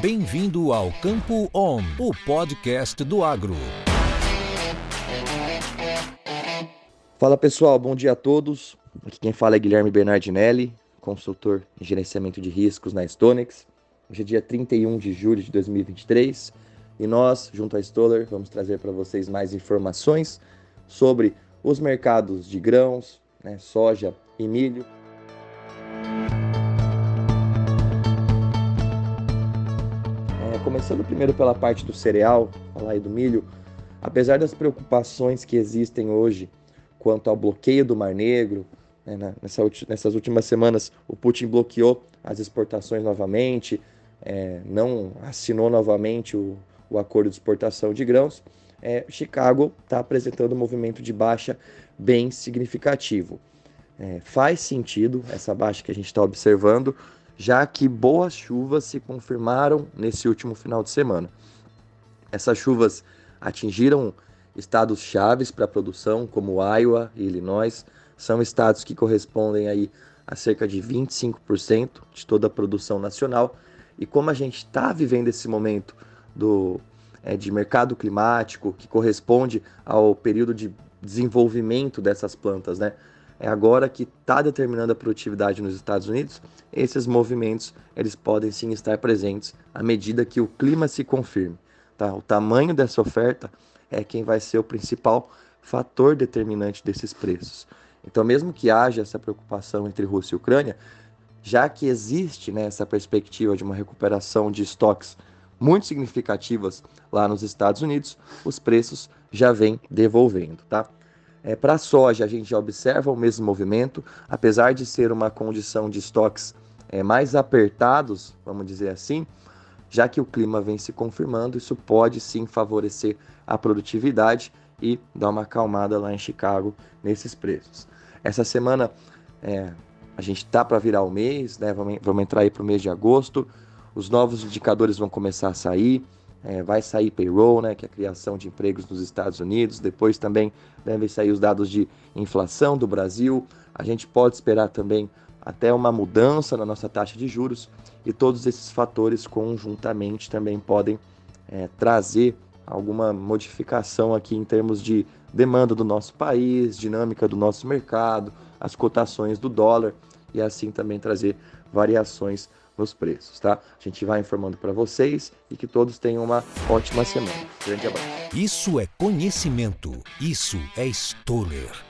Bem-vindo ao Campo On, o podcast do agro. Fala pessoal, bom dia a todos. Aqui quem fala é Guilherme Bernardinelli, consultor em gerenciamento de riscos na Stonex. Hoje é dia 31 de julho de 2023 e nós, junto à Stoller, vamos trazer para vocês mais informações sobre os mercados de grãos, né, soja e milho começando primeiro pela parte do cereal, falar aí do milho, apesar das preocupações que existem hoje quanto ao bloqueio do Mar Negro, né, nessa, nessas últimas semanas o Putin bloqueou as exportações novamente, é, não assinou novamente o, o, acordo de exportação de grãos, é, Chicago está apresentando um movimento de baixa bem significativo. É, faz sentido essa baixa que a gente está observando, já que boas chuvas se confirmaram nesse último final de semana. Essas chuvas atingiram estados chaves para a produção, como Iowa e Illinois, são estados que correspondem aí a cerca de 25% de toda a produção nacional. E como a gente está vivendo esse momento do, é, de mercado climático, que corresponde ao período de desenvolvimento dessas plantas, né? É agora que está determinando a produtividade nos Estados Unidos, esses movimentos eles podem sim estar presentes à medida que o clima se confirme. Tá? O tamanho dessa oferta é quem vai ser o principal fator determinante desses preços. Então, mesmo que haja essa preocupação entre Rússia e Ucrânia, já que existe né, essa perspectiva de uma recuperação de estoques muito significativas lá nos Estados Unidos, os preços já vêm devolvendo, tá? É, Para a soja, a gente observa o mesmo movimento, apesar de ser uma condição de estoques é, mais apertados, vamos dizer assim, já que o clima vem se confirmando, isso pode sim favorecer a produtividade e dar uma acalmada lá em Chicago nesses preços. Essa semana é, a gente está para virar o mês, né? vamos, vamos entrar aí para o mês de agosto, os novos indicadores vão começar a sair, é, vai sair payroll, né, que é a criação de empregos nos Estados Unidos. Depois também devem sair os dados de inflação do Brasil. A gente pode esperar também até uma mudança na nossa taxa de juros e todos esses fatores conjuntamente também podem é, trazer alguma modificação aqui em termos de demanda do nosso país, dinâmica do nosso mercado, as cotações do dólar e assim também trazer variações nos preços, tá? A gente vai informando para vocês e que todos tenham uma ótima semana. Grande abraço. Isso é conhecimento. Isso é Stoller.